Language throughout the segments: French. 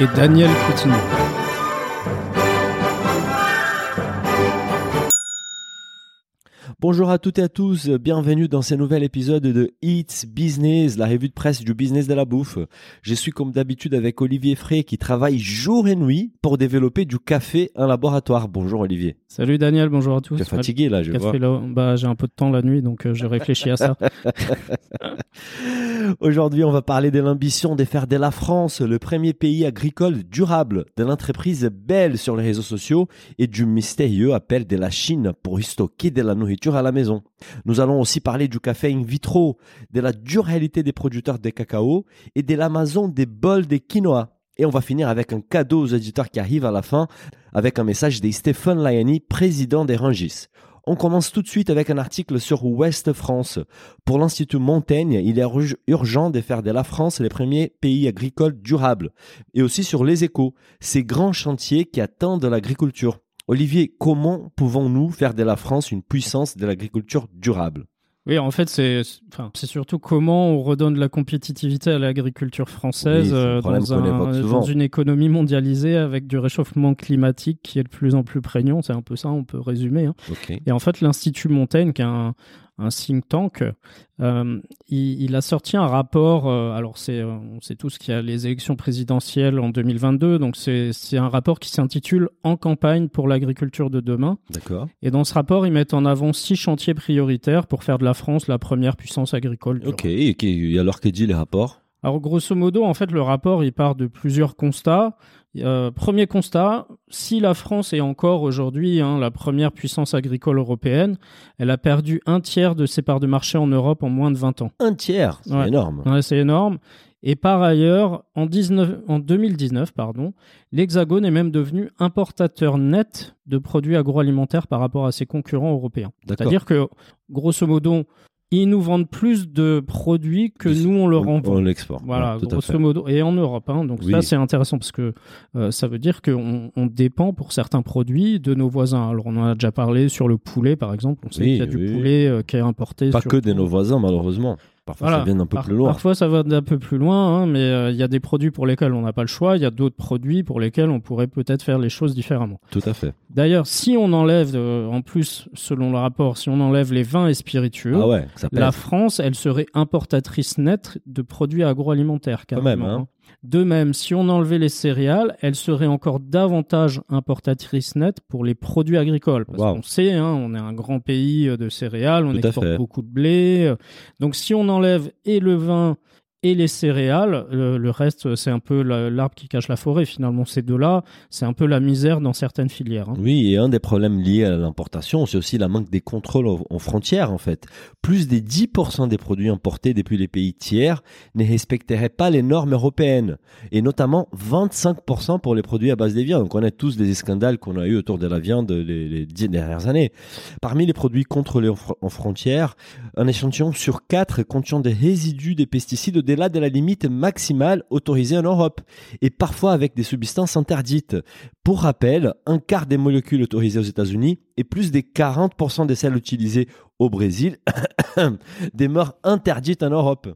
Et Daniel Coutinho. Bonjour à toutes et à tous, bienvenue dans ce nouvel épisode de It's Business, la revue de presse du business de la bouffe. Je suis comme d'habitude avec Olivier Frey qui travaille jour et nuit pour développer du café en laboratoire. Bonjour Olivier. Salut Daniel, bonjour à tous. Tu es fatigué là, je vois. Bah, j'ai un peu de temps la nuit donc euh, je réfléchis à ça. Aujourd'hui, on va parler de l'ambition de faire de la France le premier pays agricole durable, de l'entreprise belle sur les réseaux sociaux et du mystérieux appel de la Chine pour y stocker de la nourriture à la maison. Nous allons aussi parler du café in vitro, de la dure réalité des producteurs de cacao et de l'Amazon des bols de quinoa. Et on va finir avec un cadeau aux éditeurs qui arrive à la fin, avec un message de Stéphane Layani, président des Rangis. On commence tout de suite avec un article sur Ouest France. Pour l'Institut Montaigne, il est urgent de faire de la France les premiers pays agricoles durables. Et aussi sur les échos, ces grands chantiers qui attendent de l'agriculture. Olivier, comment pouvons-nous faire de la France une puissance de l'agriculture durable? Oui, en fait, c'est enfin, surtout comment on redonne la compétitivité à l'agriculture française euh, dans, une économie mondialisée avec du réchauffement climatique qui est de plus en plus prégnant. C'est un peu ça, on peut résumer. Hein. Et en fait, l'Institut Montaigne, qui est un, un think tank, euh, il, a sorti un rapport. Euh, alors, c'est, euh, on sait tous qu'il y a les élections présidentielles en 2022, donc c'est, c'est un rapport qui s'intitule En campagne pour l'agriculture de demain. D'accord. Et dans ce rapport, ils mettent en avant six chantiers prioritaires pour faire de la France la première puissance agricole. Ok. Et alors, qu'est dit les rapports alors grosso modo, en fait, le rapport il part de plusieurs constats. Euh, premier constat, si la France est encore aujourd'hui hein, la première puissance agricole européenne, elle a perdu un tiers de ses parts de marché en Europe en moins de 20 ans. Un tiers C'est énorme. Ouais, c'est énorme. Et par ailleurs, en, 19, en 2019, pardon, l'Hexagone est même devenu importateur net de produits agroalimentaires par rapport à ses concurrents européens. C'est-à-dire que, grosso modo, ils nous vendent plus de produits que nous on leur envoie. On l'exporte. Voilà, grosso modo. Et en Europe. Hein. Donc ça, c'est intéressant parce que euh, ça veut dire qu'on on dépend pour certains produits de nos voisins. Alors on en a déjà parlé sur le poulet, par exemple. On sait qu'il y a du poulet euh, qui est importé. Pas que de nos voisins, malheureusement. Parfois, ça vient un peu plus loin. Parfois, ça va d'un peu plus loin, hein, mais euh, il y a des produits pour lesquels on n'a pas le choix. Il y a d'autres produits pour lesquels on pourrait peut-être faire les choses différemment. Tout à fait. D'ailleurs, si on enlève, euh, en plus, selon le rapport, si on enlève les vins et spiritueux, ah la France, elle serait importatrice nette de produits agroalimentaires. Quand même. Hein. De même, si on enlevait les céréales, elle serait encore davantage importatrice nette pour les produits agricoles. Parce qu'on sait, hein, on est un grand pays de céréales, on exporte beaucoup de blé. Donc si on enlève et le vin et les céréales. Le, reste, c'est un peu l'arbre qui cache la forêt. Finalement, ces deux-là, c'est un peu la misère dans certaines filières. Hein. Oui, et un des problèmes liés à l'importation, c'est aussi la manque des contrôles en frontières, en fait. Plus des 10% des produits importés depuis les pays tiers ne respecteraient pas les normes européennes. Et notamment 25% pour les produits à base des viandes. On connaît tous les scandales qu'on a eu autour de la viande les, les dix dernières années. Parmi les produits contrôlés en frontières, un échantillon sur quatre contient des résidus des pesticides au-delà de la limite maximale autorisée en Europe, et parfois avec des substances interdites. Pour rappel, un quart des molécules autorisées aux États-Unis et plus des 40% des celles utilisées au Brésil demeurent interdites en Europe.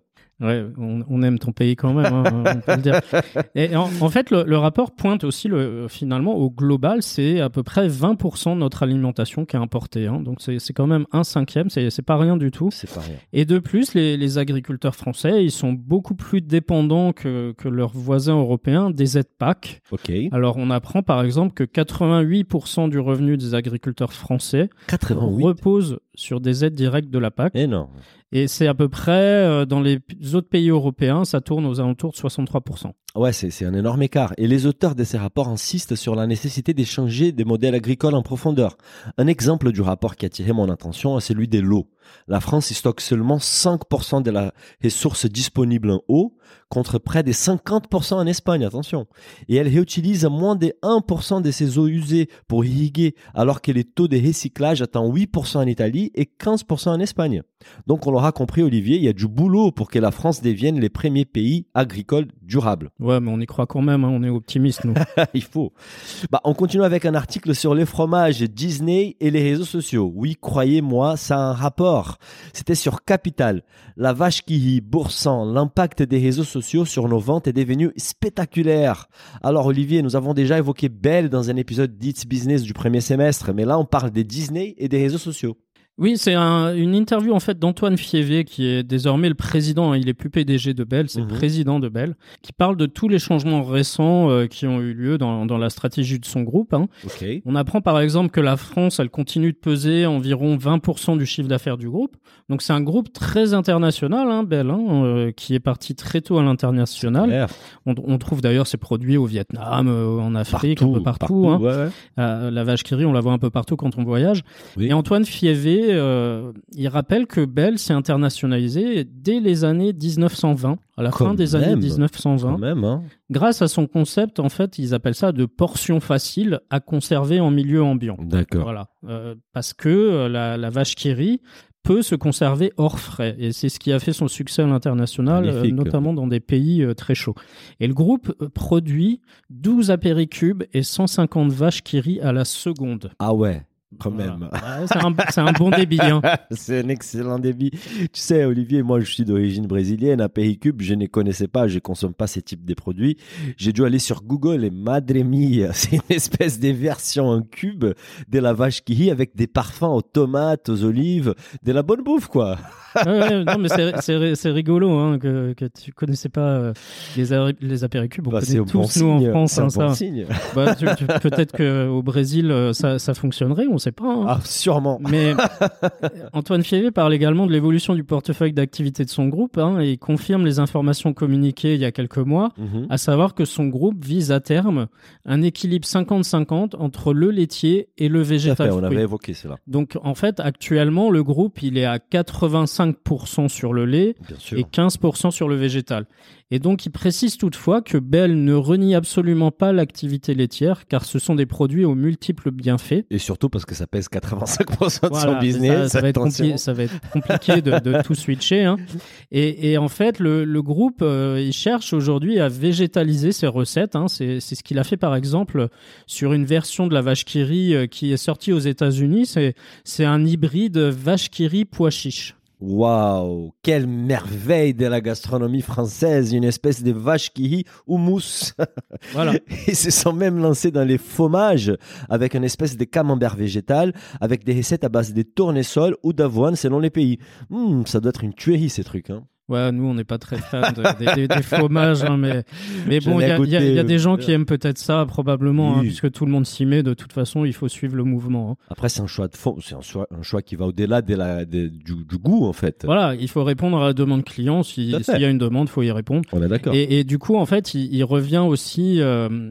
Ouais, on, aime ton pays quand même, hein, on peut le dire. Et en, fait, le, rapport pointe aussi le, finalement au global, c'est à peu près 20% de notre alimentation qui est importée. Hein. donc c'est quand même un cinquième, c'est pas rien du tout. C'est pas rien. Et de plus, les, les, agriculteurs français, ils sont beaucoup plus dépendants que, que leurs voisins européens des aides PAC. Ok. Alors on apprend par exemple que 88% du revenu des agriculteurs français 88. repose sur des aides directes de la PAC. Énorme. Et c'est à peu près, euh, dans les autres pays européens, ça tourne aux alentours de 63%. Ouais, c'est un énorme écart. Et les auteurs de ces rapports insistent sur la nécessité d'échanger des modèles agricoles en profondeur. Un exemple du rapport qui a attiré mon attention est celui des lots. La France y stocke seulement 5% de la ressource disponible en eau, contre près de 50% en Espagne, attention. Et elle réutilise moins de 1% de ses eaux usées pour irriguer, alors que les taux de recyclage atteignent 8% en Italie et 15% en Espagne. Donc on l'aura compris Olivier, il y a du boulot pour que la France devienne les premiers pays agricoles durables. Ouais, mais on y croit quand même, hein, on est optimiste nous. il faut. Bah, on continue avec un article sur les fromages Disney et les réseaux sociaux. Oui, croyez-moi, ça a un rapport. C'était sur Capital. La vache qui rit, Boursan, l'impact des réseaux sociaux sur nos ventes est devenu spectaculaire. Alors Olivier, nous avons déjà évoqué Belle dans un épisode d'It's Business du premier semestre, mais là on parle des Disney et des réseaux sociaux. Oui, c'est une interview en fait d'Antoine Fievé qui est désormais le président. Hein, il est plus PDG de Bell, c'est le mhm. président de Bell, qui parle de tous les changements récents euh, qui ont eu lieu dans, dans, la stratégie de son groupe. Hein. On apprend par exemple que la France, elle continue de peser environ 20% du chiffre d'affaires du groupe. Donc c'est un groupe très international, hein, Bell, hein, euh, qui est parti très tôt à l'international. On, on, trouve d'ailleurs ses produits au Vietnam, euh, en Afrique, un peu partout. partout la vache qui rit, on la voit un peu partout quand on voyage. Et Antoine Fievé euh, il rappelle que Bell s'est internationalisé dès les années 1920, à la fin des années 1920. Même, hein. Grâce à son concept, en fait, ils appellent ça de portion facile à conserver en milieu ambiant. D'accord. Voilà. Euh, parce que euh, la, la, vache qui rit peut se conserver hors frais. Et c'est ce qui a fait son succès à l'international, notamment dans des pays très chauds. Et le groupe produit 12 apéricubes et 150 vaches qui rient à la seconde. Ah ouais quand même. c'est un, bon débit. Hein. c'est un excellent débit. Tu sais, Olivier, moi, je suis d'origine brésilienne. À Péricube, je ne connaissais pas, je ne consomme pas ces types de produits. J'ai dû aller sur Google et Madre Mia, c'est une espèce de version en cube de la vache qui rit avec des parfums aux tomates, aux olives, de la bonne bouffe, quoi. non, mais c'est rigolo hein, que, que tu connaissais pas euh, les, les apéricubes. On bah, connaît tous, nous, en France, hein. Bah, Peut-être qu'au Brésil, euh, ça, ça fonctionnerait, on sait pas. Hein. Ah, sûrement. Mais Antoine Fievé parle également de l'évolution du portefeuille d'activité de son groupe hein, et confirme les informations communiquées il y a quelques mois, mhm. à savoir que son groupe vise à terme un équilibre 50-50 entre le laitier et le végétal. on avait évoqué cela. Donc, en fait, actuellement, le groupe, il est à 85% sur le lait et 15% sur le végétal. Et donc, il précise toutefois que Bell ne renie absolument pas l'activité laitière, car ce sont des produits aux multiples bienfaits. Et surtout parce que ça pèse 85% de son business. Ça, va être compliqué de, tout switcher. Hein. Et, en fait, le, groupe, euh, il cherche aujourd'hui à végétaliser ses recettes. Hein. C'est ce qu'il a fait, par exemple, sur une version de la vache qui euh, qui est sortie aux États-Unis. C'est un hybride vache qui pois chiche. Waouh, quelle merveille de la gastronomie française, une espèce de vache qui rit ou mousse. Voilà. Ils se sont même lancés dans les fromages avec une espèce de camembert végétal, avec des recettes à base de tournesol ou d'avoine selon les pays. Hmm, ça doit être une tuerie ces trucs. Hein. Ouais, nous, on n'est pas très fans des, fromages, hein, mais, mais bon, il y, a des gens qui aiment peut-être ça, probablement, hein, puisque tout le monde s'y met. De toute façon, il faut suivre le mouvement. Hein. Après, c'est un choix de fond, c'est un choix, un choix qui va au-delà de la, du, goût, en fait. Voilà, il faut répondre à la demande client. S'il y a une demande, il faut y répondre. On est d'accord. Et, du coup, en fait, il, revient aussi. Euh,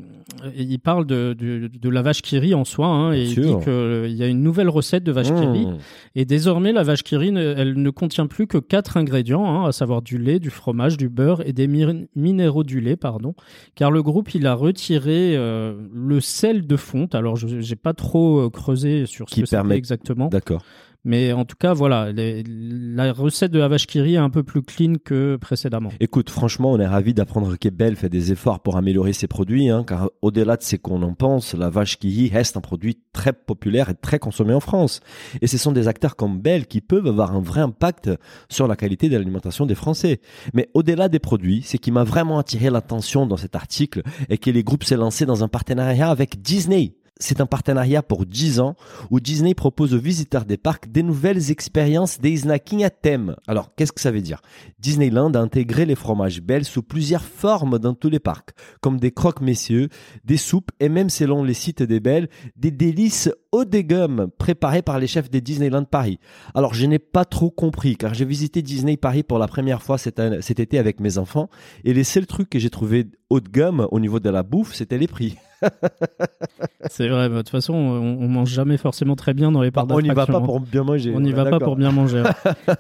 il parle de, de, la vache qui rit en soi, il dit qu'il y a une nouvelle recette de vache qui rit. Mmh. Et désormais, la vache qui rit, elle ne contient plus que quatre ingrédients, à savoir du lait, du fromage, du beurre et des minéraux du lait, pardon. Car le groupe, il a retiré euh, le sel de fonte. Alors, je n'ai pas trop euh, creusé sur ce qui que permet exactement. D'accord. Mais en tout cas, voilà, la recette de la vache qui est un peu plus clean que précédemment. Écoute, franchement, on est ravi d'apprendre que Bell fait des efforts pour améliorer ses produits, hein, car au-delà de ce qu'on en pense, la vache qui reste un produit très populaire et très consommé en France. Et ce sont des acteurs comme Bell qui peuvent avoir un vrai impact sur la qualité de l'alimentation des Français. Mais au-delà des produits, ce qui m'a vraiment attiré l'attention dans cet article est que les groupes s'est lancé dans un partenariat avec Disney c'est un partenariat pour 10 ans où Disney propose aux visiteurs des parcs des nouvelles expériences des snacking à thème. Alors, qu'est-ce que ça veut dire? Disneyland a intégré les fromages Bell sous plusieurs formes dans tous les parcs, comme des croque-messieurs, des soupes et même selon les sites des Belles, des délices eau des gommes préparée par les chefs des Disneyland Paris. Alors je n'ai pas trop compris car j'ai visité Disney Paris pour la première fois cet, cet été avec mes enfants et les seuls trucs que j'ai trouvé haut de gamme au niveau de la bouffe, c'était les prix. c'est vrai, de toute façon, on, mange jamais forcément très bien dans les parcs bah, On n'y va pas pour bien manger. On n'y va pas pour bien manger.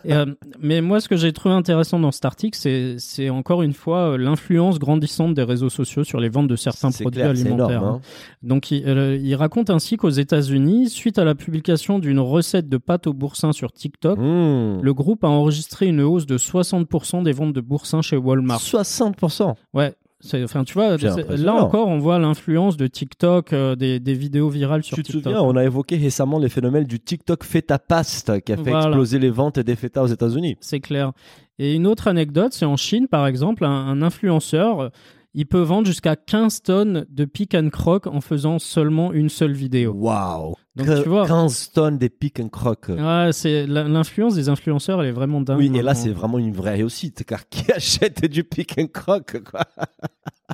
Euh, mais moi, ce que j'ai trouvé intéressant dans cet article, c'est encore une fois euh, l'influence grandissante des réseaux sociaux sur les ventes de certains produits alimentaires. Hein. Donc, euh, il, raconte ainsi qu'aux États-Unis, suite à la publication d'une recette de pâte au boursin sur TikTok, mmh. le groupe a enregistré une hausse de 60% des ventes de boursin chez Walmart. 60% Ouais, Enfin, tu vois, là encore, on voit l'influence de TikTok, euh, des, vidéos virales sur TikTok. Tu te souviens, on a évoqué récemment les phénomènes du TikTok feta paste qui a fait exploser les ventes des feta aux États-Unis. C'est clair. Et une autre anecdote, c'est en Chine, par exemple, un, influenceur, il peut vendre jusqu'à 15 tonnes de pick and croc en faisant seulement une seule vidéo. Waouh donc, tu vois, 15 tonnes des pick and croc. Ouais, c'est l'influence des influenceurs, elle est vraiment dingue. Oui, et là, c'est vraiment une vraie réussite, car qui achète du pick and croc, quoi?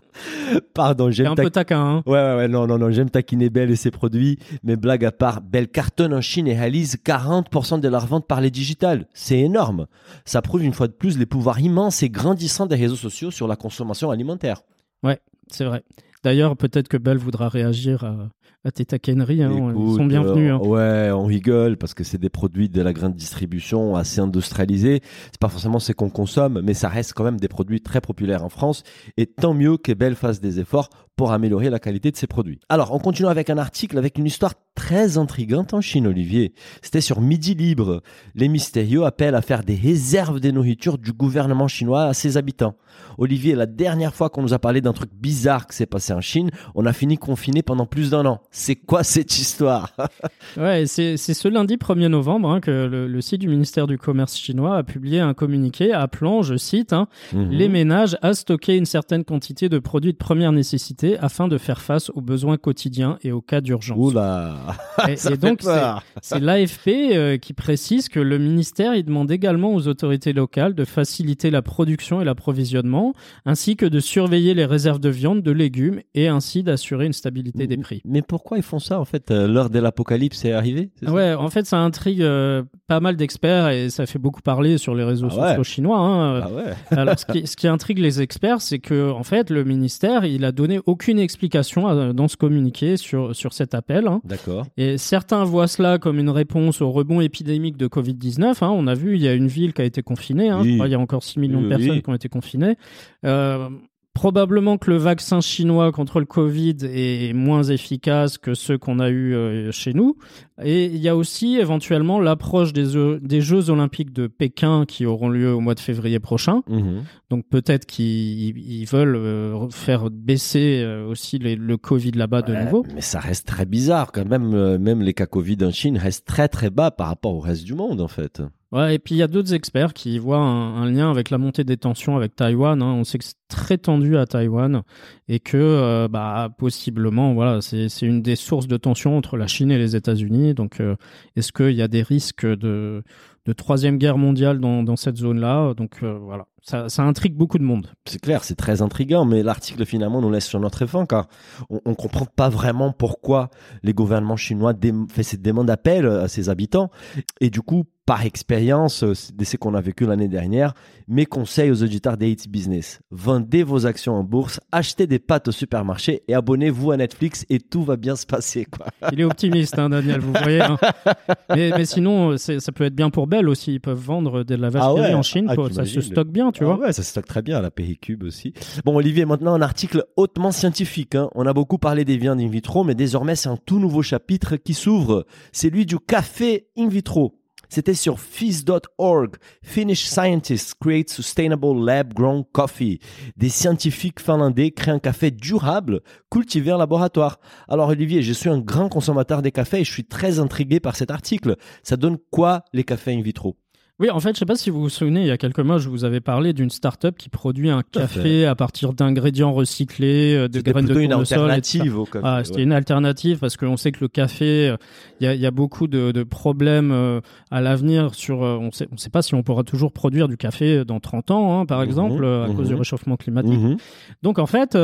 Pardon, j'aime un peu taquin. Hein ouais, ouais, ouais, non, non, non, j'aime taquiner Belle et ses produits, mais blague à part, Belle cartonne en Chine et réalise 40% de leur vente par les digitales. C'est énorme. Ça prouve une fois de plus les pouvoirs immenses et grandissants des réseaux sociaux sur la consommation alimentaire. Ouais, c'est vrai. D'ailleurs, peut-être que Belle voudra réagir à, à tes taqueneries. Hein, ils sont bienvenus. Hein. Ouais, on rigole parce que c'est des produits de la grande distribution assez industrialisés. C'est pas forcément ce qu'on consomme, mais ça reste quand même des produits très populaires en France. Et tant mieux que Belle fasse des efforts pour améliorer la qualité de ses produits. Alors, on continue avec un article avec une histoire très intrigante en Chine, Olivier. C'était sur Midi Libre. Les mystérieux appellent à faire des réserves des nourritures du gouvernement chinois à ses habitants. Olivier, la dernière fois qu'on nous a parlé d'un truc bizarre qui s'est passé en Chine, on a fini confiné pendant plus d'un an. C'est quoi cette histoire Ouais, c'est ce lundi 1er novembre hein, que le, site du ministère du Commerce chinois a publié un communiqué appelant, je cite, hein, mhm. les ménages à stocker une certaine quantité de produits de première nécessité afin de faire face aux besoins quotidiens et aux cas d'urgence. Oula et, donc, c'est l'AFP euh, qui précise que le ministère il demande également aux autorités locales de faciliter la production et l'approvisionnement, ainsi que de surveiller les réserves de viande, de légumes et ainsi d'assurer une stabilité des prix. Mais pourquoi ils font ça en fait euh, L'heure de l'apocalypse est arrivée Ouais, en fait, ça intrigue euh, pas mal d'experts et ça fait beaucoup parler sur les réseaux ah sociaux chinois. Hein. Ah ouais. Alors, ce qui, ce qui, intrigue les experts, c'est que en fait, le ministère, il a donné aucune explication dans ce communiqué sur sur cet appel. Hein. D'accord. Et certains voient cela comme une réponse au rebond épidémique de Covid-19. Hein. On a vu, il y a une ville qui a été confinée. Hein. il y a encore 6 millions de personnes qui ont été confinées. Euh, Probablement que le vaccin chinois contre le Covid est moins efficace que ceux qu'on a eu euh, chez nous. Et il y a aussi éventuellement l'approche des, des, Jeux olympiques de Pékin qui auront lieu au mois de février prochain. Mhm. Donc peut-être qu'ils veulent euh, faire baisser euh, aussi le Covid là-bas de nouveau. Mais ça reste très bizarre quand même. Même les cas Covid en Chine restent très très bas par rapport au reste du monde en fait. Ouais, et puis il y a d'autres experts qui voient un, lien avec la montée des tensions avec Taïwan. Hein. On sait que c'est très tendu à Taïwan et que euh, bah, possiblement, voilà, c'est une des sources de tension entre la Chine et les États-Unis. Donc, euh, est-ce qu'il y a des risques de, de troisième guerre mondiale dans, dans cette zone-là? Donc, euh, voilà, ça, ça, intrigue beaucoup de monde. C'est clair, c'est très intriguant, mais l'article finalement nous laisse sur notre faim car on, ne comprend pas vraiment pourquoi les gouvernements chinois font cette demande d'appel à ses habitants et du coup par expérience, euh, de ce qu'on a vécu l'année dernière, mes conseils aux auditeurs des Business. Vendez vos actions en bourse, achetez des pâtes au supermarché et abonnez-vous à Netflix et tout va bien se passer. Quoi. Il est optimiste, hein, Daniel, vous voyez. Hein. Mais, sinon, ça peut être bien pour Belle aussi. Ils peuvent vendre des lavages ah en Chine. Ah, ça se stocke bien, tu ah vois. Ouais, ça se stocke très bien, la péricube aussi. Bon, Olivier, maintenant un article hautement scientifique. Hein. On a beaucoup parlé des viandes in vitro, mais désormais c'est un tout nouveau chapitre qui s'ouvre. C'est lui du café in vitro. C'était sur FIS.org. Finnish scientists create sustainable lab-grown coffee. Des scientifiques finlandais créent un café durable cultivé en laboratoire. Alors Olivier, je suis un grand consommateur des cafés et je suis très intrigué par cet article. Ça donne quoi les cafés in vitro? Oui, en fait, je sais pas si vous vous souvenez, il y a quelques mois, je vous avais parlé d'une start-up qui produit un café à, partir d'ingrédients recyclés, euh, de graines de tournesol. une alternative au café. Ah, c'était une alternative parce qu'on sait que le café, euh, il y a, y a, beaucoup de, de problèmes euh, à l'avenir sur, on sait, on sait pas si on pourra toujours produire du café dans 30 ans, hein, par mhm, exemple, à cause du mhm. réchauffement climatique. Mhm. Donc, en fait,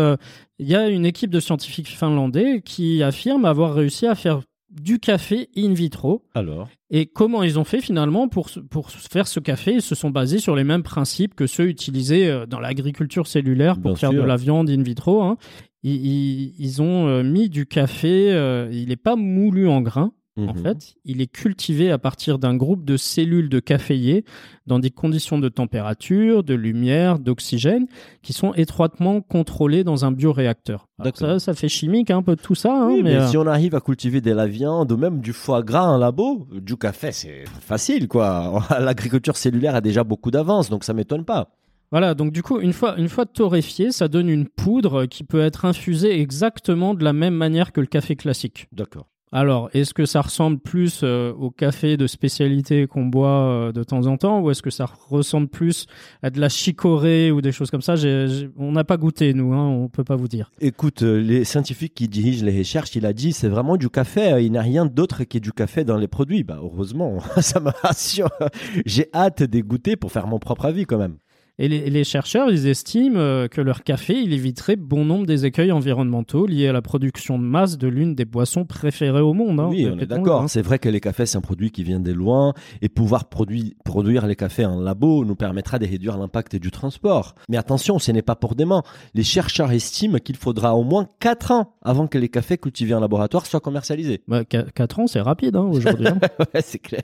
il y a une équipe de scientifiques finlandais qui affirme avoir réussi à faire du café in vitro. Alors Et comment ils ont fait finalement pour, pour faire ce café? Ils se sont basés sur les mêmes principes que ceux utilisés euh, dans l'agriculture cellulaire pour faire de la viande in vitro. Hein. Ils, ont euh, mis du café, euh, il n'est pas moulu en grains, en mhm. fait, il est cultivé à partir d'un groupe de cellules de caféiers dans des conditions de température, de lumière, d'oxygène qui sont étroitement contrôlées dans un bioréacteur. Ça, ça fait chimique un peu tout ça. Hein, mais, euh, si on arrive à cultiver de la viande ou même du foie gras en labo, du café, c'est facile quoi. L'agriculture cellulaire a déjà beaucoup d'avance, donc ça m'étonne pas. Voilà, donc du coup, une fois, une fois torréfié, ça donne une poudre qui peut être infusée exactement de la même manière que le café classique. D'accord. Alors, est-ce que ça ressemble plus euh, au café de spécialité qu'on boit euh, de temps en temps, ou est-ce que ça ressemble plus à de la chicorée ou des choses comme ça? On n'a pas goûté, nous, hein, on peut pas vous dire. Écoute, euh, les scientifiques qui dirigent les recherches, il a dit c'est vraiment du café, il n'y a rien d'autre qui est du café dans les produits. Bah, heureusement, ça me rassure. J'ai hâte de goûter pour faire mon propre avis quand même. Et les, chercheurs, ils estiment euh, que leur café, il éviterait bon nombre des écueils environnementaux liés à la production de masse de l'une des boissons préférées au monde. Hein, oui, on est d'accord. Hein. C'est vrai que les cafés, c'est un produit qui vient des loin et pouvoir produire les cafés en labo nous permettra de réduire l'impact du transport. Mais attention, ce n'est pas pour demain. Les chercheurs estiment qu'il faudra au moins 4 ans avant que les cafés cultivés en laboratoire soient commercialisés. Bah, 4 ans, c'est rapide hein, aujourd'hui. ouais, c'est clair.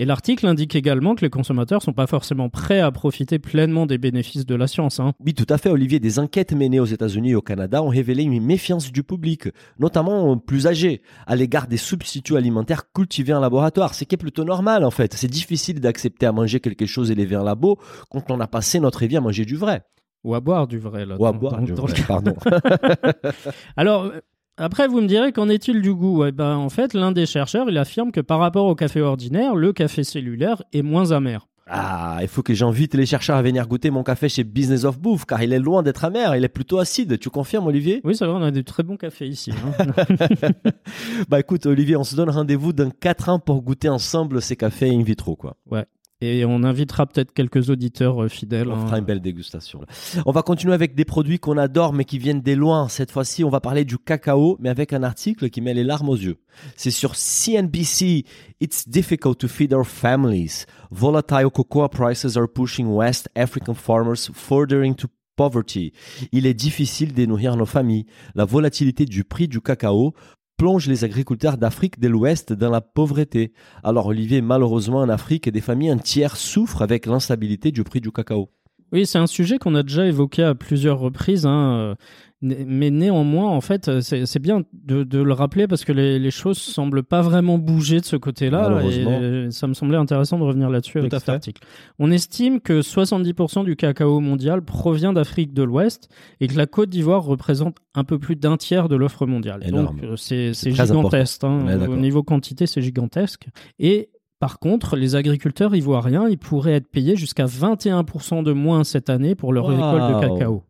Et l'article indique également que les consommateurs sont pas forcément prêts à profiter pleinement des bénéfices de la science. Hein. Oui, tout à fait, Olivier. Des enquêtes menées aux États-Unis et au Canada ont révélé une méfiance du public, notamment plus âgé, à l'égard des substituts alimentaires cultivés en laboratoire. C'est qui est plutôt normal, en fait. C'est difficile d'accepter à manger quelque chose élevé en labo quand on a passé notre vie à manger du vrai. Ou à boire du vrai, là. Ou à boire du vrai, pardon. Alors, après, vous me direz qu'en est-il du goût? Eh ben, En fait, l'un des chercheurs, il affirme que par rapport au café ordinaire, le café cellulaire est moins amer. Ah, il faut que j'invite les chercheurs à venir goûter mon café chez Business of Bouffe, car il est loin d'être amer, il est plutôt acide. Tu confirmes, Olivier? Oui, ça va, on a de très bons cafés ici. Hein. bah écoute, Olivier, on se donne rendez-vous dans 4 ans pour goûter ensemble ces cafés in vitro, quoi. Ouais. Et on invitera peut-être quelques auditeurs euh, fidèles. On fera hein. une belle dégustation. On va continuer avec des produits qu'on adore mais qui viennent des loin. Cette fois-ci, on va parler du cacao, mais avec un article qui met les larmes aux yeux. C'est sur CNBC. It's difficult to feed our families. Volatile cocoa prices are pushing West African farmers further into poverty. Il est difficile de nourrir nos familles. La volatilité du prix du cacao plonge les agriculteurs d'Afrique de l'Ouest dans la pauvreté. Alors Olivier, malheureusement en Afrique, des familles entières souffrent avec l'instabilité du prix du cacao. Oui, c'est un sujet qu'on a déjà évoqué à plusieurs reprises. Hein. Mais néanmoins, en fait, c'est bien de, le rappeler parce que les, choses semblent pas vraiment bouger de ce côté-là. Et ça me semblait intéressant de revenir là-dessus avec cet article. On estime que 70% du cacao mondial provient d'Afrique de l'Ouest et que la Côte d'Ivoire représente un peu plus d'un tiers de l'offre mondiale. Donc euh, c'est gigantesque. Hein. Au niveau quantité, c'est gigantesque. Et par contre, les agriculteurs ivoiriens, ils pourraient être payés jusqu'à 21% de moins cette année pour leur récolte de cacao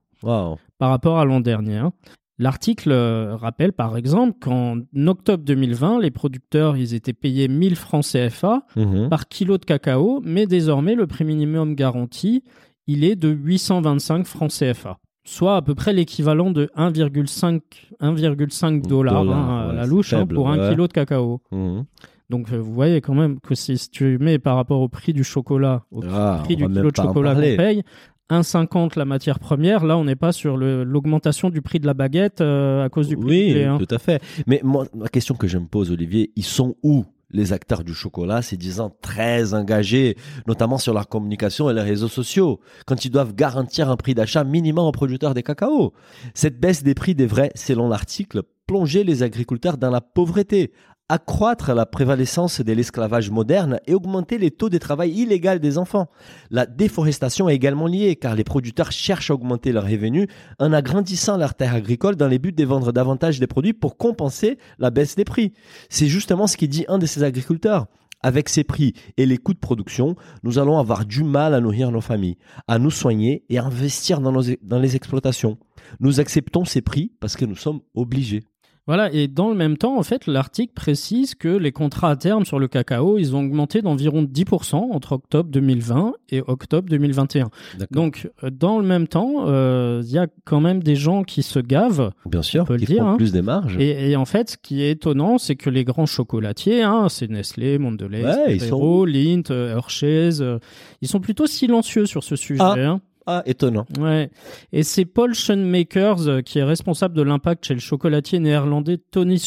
par rapport à l'an dernier. Hein. L'article euh, rappelle par exemple qu'en octobre 2020, les producteurs ils étaient payés 1000 francs CFA mhm. par kilo de cacao, mais désormais le prix minimum garanti, il est de 825 francs CFA, soit à peu près l'équivalent de 1,5 1,5 dollars hein, à la louche hein, pour un kilo de cacao. Mhm. Donc euh, vous voyez quand même que si tu mets par rapport au prix du chocolat, au ah, prix du kilo de chocolat qu'on paye, 1,50 la matière première, là on n'est pas sur l'augmentation du prix de la baguette euh, à cause du prix Oui, hein. tout à fait. Mais moi, la question que je me pose, Olivier, ils sont où les acteurs du chocolat, ces disant très engagés, notamment sur leur communication et les réseaux sociaux, quand ils doivent garantir un prix d'achat minimum aux producteurs des cacao. Cette baisse des prix devrait, selon l'article, plonger les agriculteurs dans la pauvreté, accroître la prévalence de l'esclavage moderne et augmenter les taux de travail illégal des enfants. La déforestation est également liée car les producteurs cherchent à augmenter leurs revenus en agrandissant leurs terres agricoles dans les buts de vendre davantage des produits pour compenser la baisse des prix. C'est justement ce qui dit un de ces agriculteurs. Avec ces prix et les coûts de production, nous allons avoir du mal à nourrir nos familles, à nous soigner et à investir dans les exploitations. Nous acceptons ces prix parce que nous sommes obligés. Voilà, et dans le même temps, en fait, l'article précise que les contrats à terme sur le cacao, ils ont augmenté d'environ 10% entre octobre 2020 et octobre 2021. Donc, euh, dans le même temps, euh, il y a quand même des gens qui se gavent. Bien sûr, qui dire, hein. plus des marges. Et, en fait, ce qui est étonnant, c'est que les grands chocolatiers, hein, c'est Nestlé, Mondelez, ouais, sont... Lindt, Hershey's, euh, ils sont plutôt silencieux sur ce sujet. Ah. Hein. Ah, étonnant. Ouais. Et c'est Paul Schoenmakers qui est responsable de l'impact chez le chocolatier néerlandais Tony's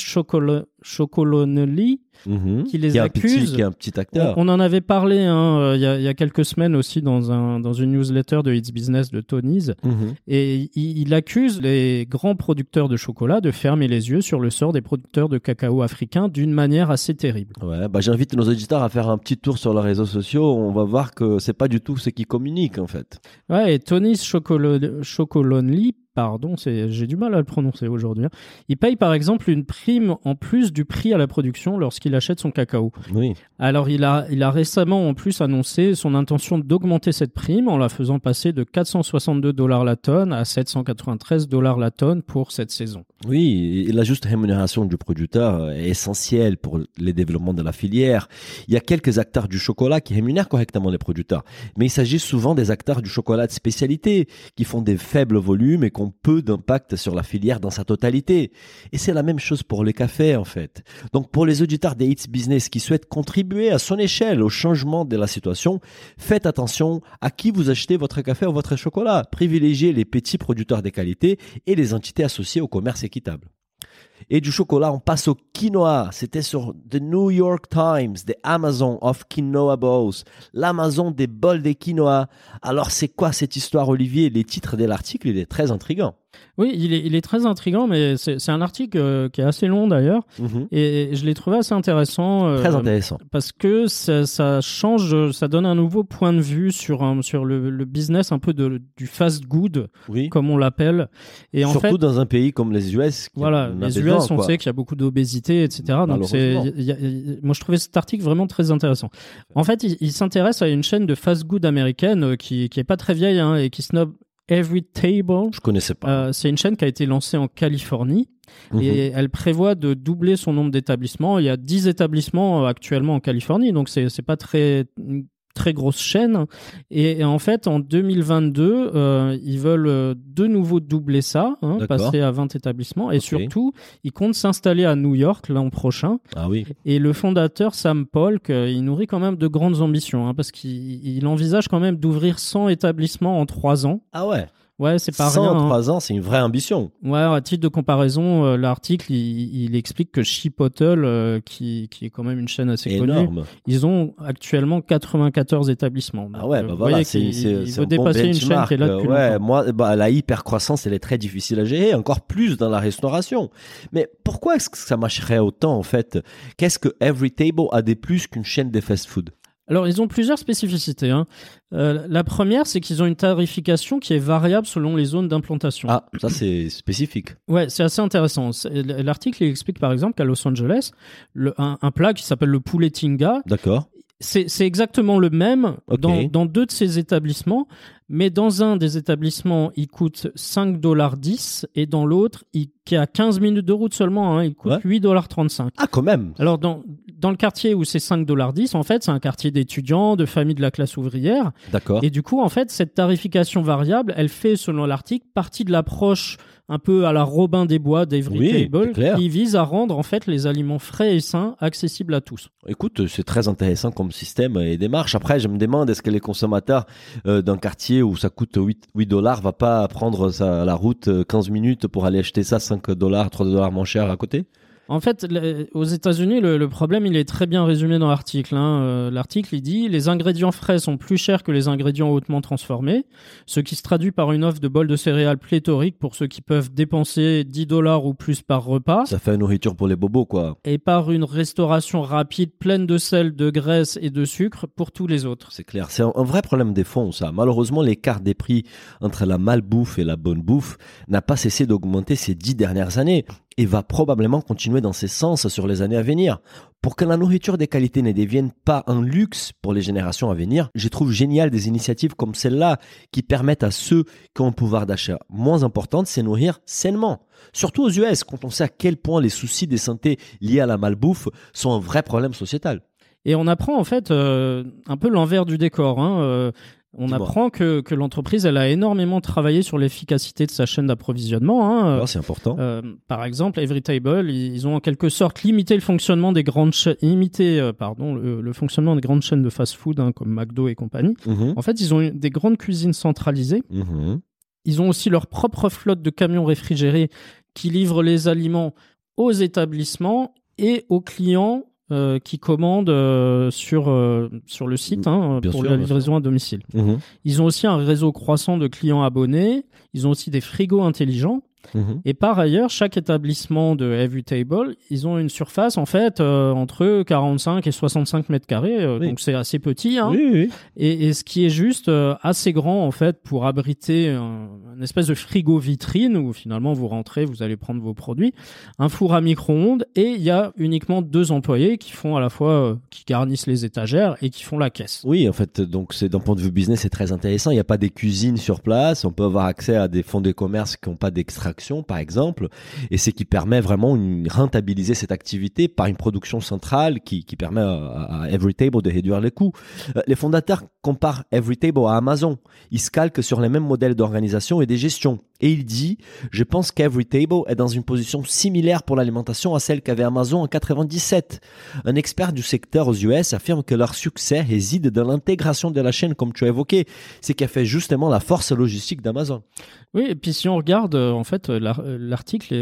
Chocolonely Mhm. qui les accuse. qui est un petit acteur. On, en avait parlé hein, euh, il y, a, quelques semaines aussi dans, un, dans une newsletter de It's Business de Tony's. Mhm. Et il, accuse les grands producteurs de chocolat de fermer les yeux sur le sort des producteurs de cacao africains d'une manière assez terrible. Ouais, bah j'invite nos auditeurs à faire un petit tour sur leurs réseaux sociaux. On va voir que c'est pas du tout ce qui communiquent en fait. Ouais, et Tony's Chocolonely pardon, j'ai du mal à le prononcer aujourd'hui. Hein. Il paye par exemple une prime en plus du prix à la production lorsqu'il achète son cacao. Oui. Alors il a, il a récemment en plus annoncé son intention d'augmenter cette prime en la faisant passer de 462 dollars la tonne à 793 dollars la tonne pour cette saison. Oui, et la juste rémunération du producteur est essentielle pour les développements de la filière. Il y a quelques acteurs du chocolat qui rémunèrent correctement les producteurs, mais il s'agit souvent des acteurs du chocolat de spécialité qui font des faibles volumes et qu'on peu d'impact sur la filière dans sa totalité. Et c'est la même chose pour les cafés, en fait. Donc, pour les auditeurs des Hits Business qui souhaitent contribuer à son échelle au changement de la situation, faites attention à qui vous achetez votre café ou votre chocolat. Privilégiez les petits producteurs de qualité et les entités associées au commerce équitable. Et du chocolat, on passe au quinoa. C'était sur The New York Times, The Amazon of Quinoa Bowls. L'Amazon des bols de quinoa. Alors, c'est quoi cette histoire, Olivier? Les titres de l'article, il est très intrigant. Oui, il est, il est très intrigant, mais c'est un article euh, qui est assez long d'ailleurs, mhm. et, je l'ai trouvé assez intéressant. Euh, très intéressant. Parce que ça, ça, change, ça donne un nouveau point de vue sur, un, sur le, le business un peu de, du fast good, oui. comme on l'appelle. Et en Surtout dans un pays comme les US. Voilà, les US, on sait qu'il y a beaucoup d'obésité, etc. Donc moi je trouvais cet article vraiment très intéressant. En fait, il, il s'intéresse à une chaîne de fast good américaine euh, qui, qui est pas très vieille hein, et qui snob Every Table. Je connaissais pas. Euh, c'est une chaîne qui a été lancée en Californie et mhm. elle prévoit de doubler son nombre d'établissements. Il y a 10 établissements euh, actuellement en Californie, donc c'est c'est pas très très grosse chaîne. Et, en fait, en 2022, euh, ils veulent euh, de nouveau doubler ça, hein, passer à 20 établissements. Et surtout, ils comptent s'installer à New York l'an prochain. Ah oui. Et le fondateur, Sam Polk, euh, il nourrit quand même de grandes ambitions, hein, parce qu'il envisage quand même d'ouvrir 100 établissements en 3 ans. Ah ouais Ouais, c'est pas rien. 103 hein. ans, c'est une vraie ambition. Ouais, à titre de comparaison, euh, l'article, il, il, explique que Chipotle, euh, qui, qui est quand même une chaîne assez Énorme. connue, ils ont actuellement 94 établissements. ah ouais, bah voilà, c'est bon dépasser une chaîne qui est là depuis Ouais, moi, bah, la hypercroissance, elle est très difficile à gérer, encore plus dans la restauration. Mais pourquoi est-ce que ça marcherait autant, en fait? Qu'est-ce que Every Table a des plus qu'une chaîne de fast-food? Alors, ils ont plusieurs spécificités. Hein. Euh, la première, c'est qu'ils ont une tarification qui est variable selon les zones d'implantation. Ah, ça c'est spécifique. Ouais, c'est assez intéressant. L'article explique par exemple qu'à Los Angeles, le, un, plat qui s'appelle le poulet tinga. D'accord. C'est exactement le même dans, dans, deux de ces établissements, mais dans un des établissements, il coûte 5 dollars 10 et dans l'autre, il qui est à 15 minutes de route seulement, hein, il coûte 8 dollars 35. Ah, quand même. Alors dans dans le quartier où c'est 5 dollars 10, en fait, c'est un quartier d'étudiants, de familles de la classe ouvrière. D'accord. Et du coup, en fait, cette tarification variable, elle fait, selon l'article, partie de l'approche un peu à la Robin des Bois d'Every Table, qui vise à rendre en fait les aliments frais et sains accessibles à tous. Écoute, c'est très intéressant comme système et démarche. Après, je me demande est-ce que les consommateurs euh, d'un quartier où ça coûte 8, 8 dollars va pas prendre la route 15 euh, minutes pour aller acheter ça 5 dollars, 3 dollars moins cher à côté? En fait, aux États-Unis, le, problème, il est très bien résumé dans l'article. Hein. Euh, l'article, il dit les ingrédients frais sont plus chers que les ingrédients hautement transformés, ce qui se traduit par une offre de bols de céréales pléthorique pour ceux qui peuvent dépenser 10 dollars ou plus par repas. Ça fait une nourriture pour les bobos, quoi. Et par une restauration rapide, pleine de sel, de graisse et de sucre pour tous les autres. C'est clair. C'est un, vrai problème des fonds, ça. Malheureusement, l'écart des prix entre la malbouffe et la bonne bouffe n'a pas cessé d'augmenter ces dix dernières années. Et va probablement continuer dans ce sens sur les années à venir. Pour que la nourriture des qualités ne devienne pas un luxe pour les générations à venir, je trouve génial des initiatives comme celle-là qui permettent à ceux qui ont un pouvoir d'achat moins important de se nourrir sainement. Surtout aux US, quand on sait à quel point les soucis de santé liés à la malbouffe sont un vrai problème sociétal. Et on apprend en fait euh, un peu l'envers du décor. Hein. Euh, on apprend que, que l'entreprise elle a énormément travaillé sur l'efficacité de sa chaîne d'approvisionnement. Hein. Ah, c'est important. Euh, par exemple, Everytable, ils ont en quelque sorte limité le fonctionnement des grandes limité euh, pardon le, fonctionnement des grandes chaînes de fast-food hein, comme McDo et compagnie. Mhm. En fait, ils ont des grandes cuisines centralisées. Mhm. Ils ont aussi leur propre flotte de camions réfrigérés qui livrent les aliments aux établissements et aux clients euh, qui commandent euh, sur euh, sur le site hein, pour la livraison à domicile. Mhm. Ils ont aussi un réseau croissant de clients abonnés. Ils ont aussi des frigos intelligents Mhm. Et par ailleurs, chaque établissement de Every Table, ils ont une surface en fait euh, entre 45 et 65 mètres carrés, euh, donc c'est assez petit. Hein. Oui, et, et, ce qui est juste euh, assez grand en fait pour abriter un, une espèce de frigo vitrine où finalement vous rentrez, vous allez prendre vos produits, un four à micro-ondes et il y a uniquement deux employés qui font à la fois qui garnissent les étagères et qui font la caisse. Oui, en fait, donc c'est d'un point de vue business, c'est très intéressant. Il n'y a pas des cuisines sur place, on peut avoir accès à des fonds de commerce qui n'ont pas par exemple, et c'est qui permet vraiment de rentabiliser cette activité par une production centrale qui, permet à, à Everytable de réduire les coûts. Euh, les fondateurs comparent Everytable à Amazon. Ils se calquent sur les mêmes modèles d'organisation et de gestion. Et il dit, je pense qu'Everytable est dans une position similaire pour l'alimentation à celle qu'avait Amazon en 97. Un expert du secteur aux US affirme que leur succès réside dans l'intégration de la chaîne, comme tu as évoqué. C'est qui a fait justement la force logistique d'Amazon. Oui, et puis si on regarde, euh, en fait, euh, euh, l'article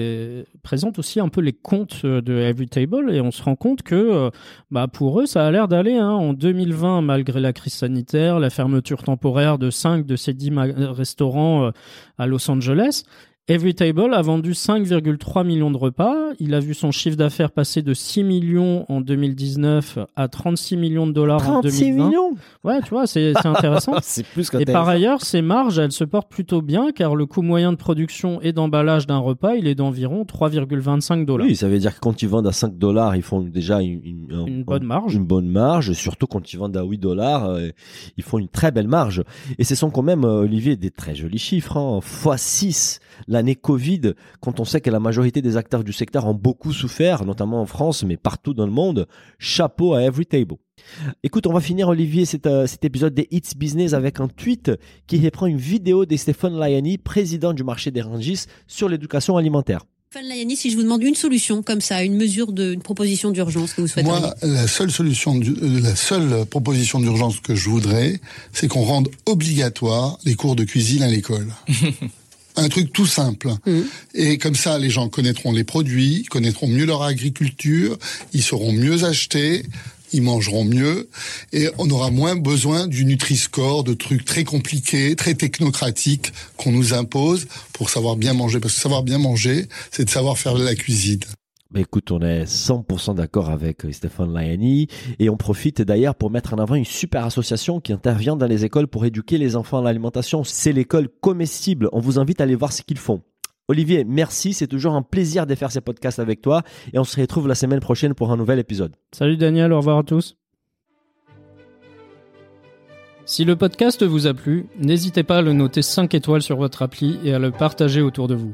présente aussi un peu les comptes de Everytable et on se rend compte que bah, pour eux, ça a l'air d'aller. Hein. En 2020, malgré la crise sanitaire, la fermeture temporaire de 5 de ces 10 restaurants à Los Angeles, Everytable a vendu 5,3 millions de repas. Il a vu son chiffre d'affaires passer de 6 millions en 2019 à 36 millions de dollars en 2020. millions Ouais, tu vois, c'est intéressant. c'est plus Et par ailleurs, ses marges, elles se portent plutôt bien car le coût moyen de production et d'emballage d'un repas, il est d'environ 3,25 dollars. Oui, ça veut dire que quand ils vendent à 5 dollars, ils font déjà une, une, bonne marge. Une bonne marge. Surtout quand ils vendent à 8 dollars, euh, ils font une très belle marge. Et ce sont quand même, euh, Olivier, des très jolis chiffres. Hein. Fois 6 l'année Covid, quand on sait que la majorité des acteurs du secteur ont beaucoup souffert, notamment en France, mais partout dans le monde, chapeau à Everytable. Écoute, on va finir, Olivier, cet, euh, cet épisode des Hits Business avec un tweet qui reprend une vidéo de Stéphane Layani, président du marché des Rangis, sur l'éducation alimentaire. Stéphane Layani, si je vous demande une solution comme ça, une mesure de, une proposition d'urgence que vous souhaitez. Moi, la seule solution, euh, la seule proposition d'urgence que je voudrais, c'est qu'on rende obligatoire les cours de cuisine à l'école. un truc tout simple. Mmh. Et comme ça, les gens connaîtront les produits, connaîtront mieux leur agriculture, ils seront mieux achetés, ils mangeront mieux et on aura moins besoin du Nutri-Score, de trucs très compliqués, très technocratiques qu'on nous impose pour savoir bien manger. Parce que savoir bien manger, c'est de savoir faire de la cuisine. Bah, écoute, on est 100% d'accord avec euh, Stéphane Layani et on profite d'ailleurs pour mettre en avant une super association qui intervient dans les écoles pour éduquer les enfants à l'alimentation. C'est l'école comestible. On vous invite à aller voir ce qu'ils font. Olivier, merci. C'est toujours un plaisir de faire ces podcasts avec toi et on se retrouve la semaine prochaine pour un nouvel épisode. Salut Daniel, au revoir à tous. Si le podcast vous a plu, n'hésitez pas à le noter 5 étoiles sur votre appli et à le partager autour de vous.